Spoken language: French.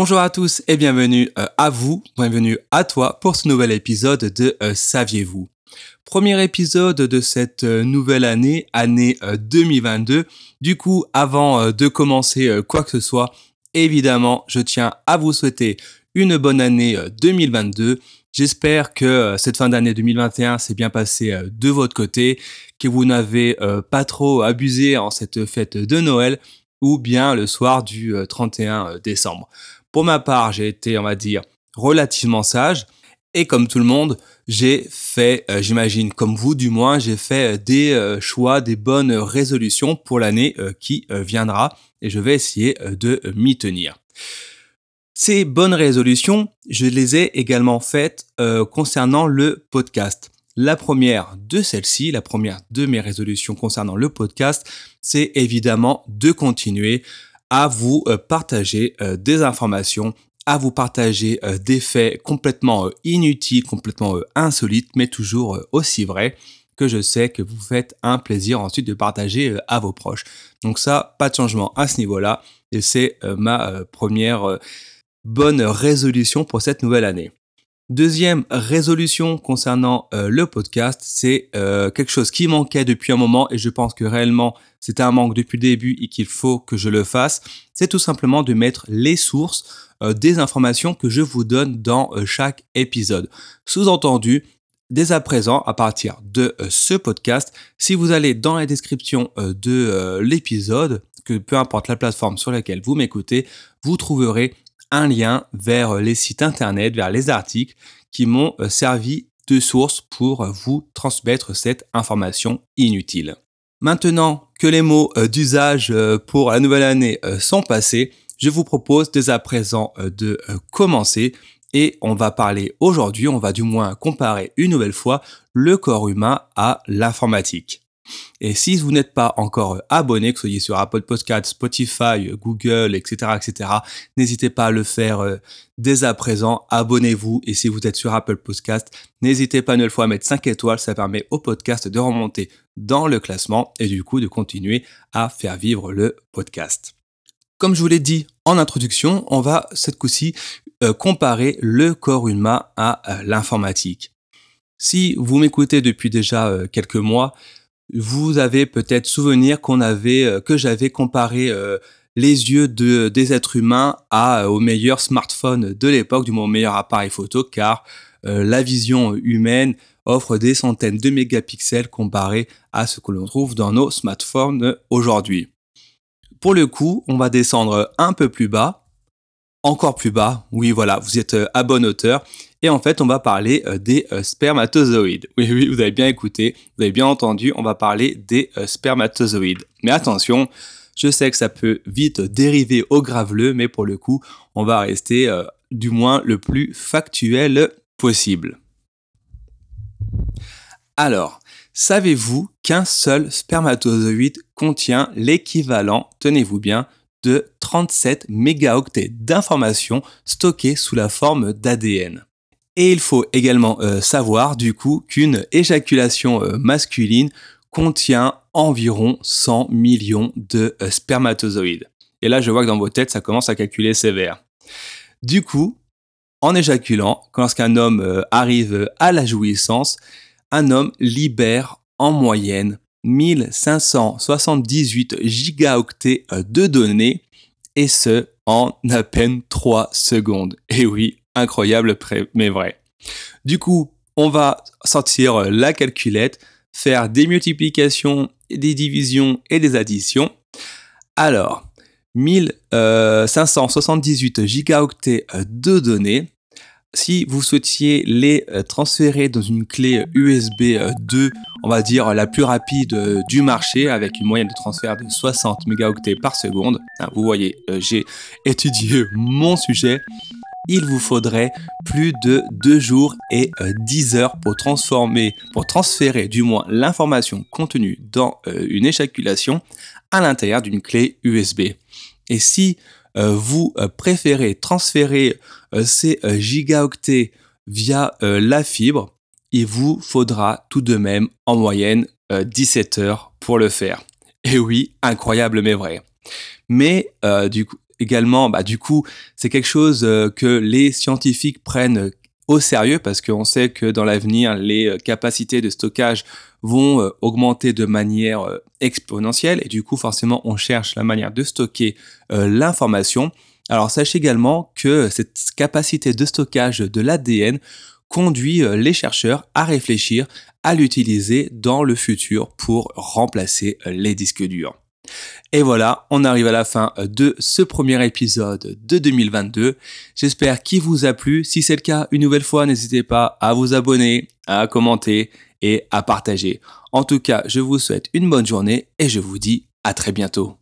Bonjour à tous et bienvenue euh, à vous, bienvenue à toi pour ce nouvel épisode de euh, Saviez-vous? Premier épisode de cette euh, nouvelle année, année 2022. Du coup, avant de commencer quoi que ce soit, évidemment, je tiens à vous souhaiter une bonne année 2022. J'espère que cette fin d'année 2021 s'est bien passée de votre côté, que vous n'avez pas trop abusé en cette fête de Noël ou bien le soir du 31 décembre. Pour ma part, j'ai été, on va dire, relativement sage. Et comme tout le monde, j'ai fait, euh, j'imagine comme vous du moins, j'ai fait euh, des euh, choix, des bonnes résolutions pour l'année qui viendra et je vais essayer de m'y tenir. Ces bonnes résolutions, je les ai également faites concernant le podcast. La première de celles-ci, la première de mes résolutions concernant le podcast, c'est évidemment de continuer à vous euh, partager euh, des informations, à vous partager euh, des faits complètement inutiles, complètement insolites, mais toujours aussi vrais que je sais que vous faites un plaisir ensuite de partager à vos proches. Donc ça, pas de changement à ce niveau-là, et c'est ma première bonne résolution pour cette nouvelle année. Deuxième résolution concernant euh, le podcast, c'est euh, quelque chose qui manquait depuis un moment et je pense que réellement c'était un manque depuis le début et qu'il faut que je le fasse. C'est tout simplement de mettre les sources euh, des informations que je vous donne dans chaque épisode. Sous-entendu, dès à présent, à partir de ce podcast, si vous allez dans la description de l'épisode, que peu importe la plateforme sur laquelle vous m'écoutez, vous trouverez un lien vers les sites internet, vers les articles qui m'ont euh, servi de source pour vous transmettre cette information inutile. Maintenant que les mots euh, d'usage euh, pour la nouvelle année sont passés, je vous propose dès à présent de commencer et on va parler aujourd'hui, on va du moins comparer une nouvelle fois le corps humain à l'informatique. Et si vous n'êtes pas encore euh, abonné, que ce soit sur Apple Podcast, Spotify, euh, Google, etc., etc., n'hésitez pas à le faire euh, dès à présent. Abonnez-vous. Et si vous êtes sur Apple Podcast, n'hésitez pas une fois à mettre 5 étoiles. Ça permet au podcast de remonter dans le classement et du coup de continuer à faire vivre le podcast. Comme je vous l'ai dit en introduction, on va cette coup-ci comparer le corps humain à l'informatique. Si vous m'écoutez depuis déjà quelques mois, vous avez peut-être souvenir qu'on avait, euh, que j'avais comparé euh, les yeux de, des êtres humains à, euh, au meilleur smartphone de l'époque, du moins au meilleur appareil photo, car la vision humaine offre des centaines de mégapixels comparé à ce que l'on trouve dans nos smartphones aujourd'hui. Pour le coup, on va descendre un peu plus bas, encore plus bas. Oui, voilà, vous êtes à bonne hauteur. Et en fait, on va parler euh, des euh, spermatozoïdes. Oui, oui, vous avez bien écouté, vous avez bien entendu, on va parler des euh, spermatozoïdes. Mais attention, je sais que ça peut vite dériver au graveleux, mais pour le coup, on va rester du moins le plus factuel possible. Alors, savez-vous qu'un seul spermatozoïde contient l'équivalent, tenez-vous bien, de 37 mégaoctets d'informations stockées sous la forme d'ADN et il faut également euh, savoir du coup qu'une éjaculation euh, masculine contient environ 100 millions de euh, spermatozoïdes. Et là, je vois que dans vos têtes, ça commence à calculer sévère. Du coup, en éjaculant, lorsqu'un homme arrive à la jouissance, un homme libère en moyenne 1578 gigaoctets de données, et ce, en à peine 3 secondes. Et oui, incroyable mais vrai. Du coup, on va sortir euh, la calculette, faire des multiplications, des divisions et des additions. Alors, 1578 euh, gigaoctets euh, de données. Si vous souhaitiez les transférer dans une clé USB 2, on va dire la plus rapide du marché, avec une moyenne de transfert de 60 mégaoctets par seconde, hein, vous voyez, j'ai étudié mon sujet il vous faudrait plus de 2 jours et 10 euh, heures pour transformer, pour transférer du moins l'information contenue dans euh, une éjaculation à l'intérieur d'une clé USB. Et si euh, vous préférez transférer ces gigaoctets via la fibre, il vous faudra tout de même en moyenne 17 heures pour le faire. Et oui, incroyable mais vrai. Mais du coup, également, bah, du coup, c'est quelque chose que les scientifiques prennent au sérieux parce qu'on sait que dans l'avenir, les capacités de stockage vont augmenter de manière exponentielle et du coup, forcément, on cherche la manière de stocker l'information. Alors sachez également que cette capacité de stockage de l'ADN conduit euh, les chercheurs à réfléchir à l'utiliser dans le futur pour remplacer euh, les disques durs. Et voilà, on arrive à la fin euh, de ce premier épisode de 2022. J'espère qu'il vous a plu. Si c'est le cas, une nouvelle fois, n'hésitez pas à vous abonner, à commenter et à partager. En tout cas, je vous souhaite une bonne journée et je vous dis à très bientôt.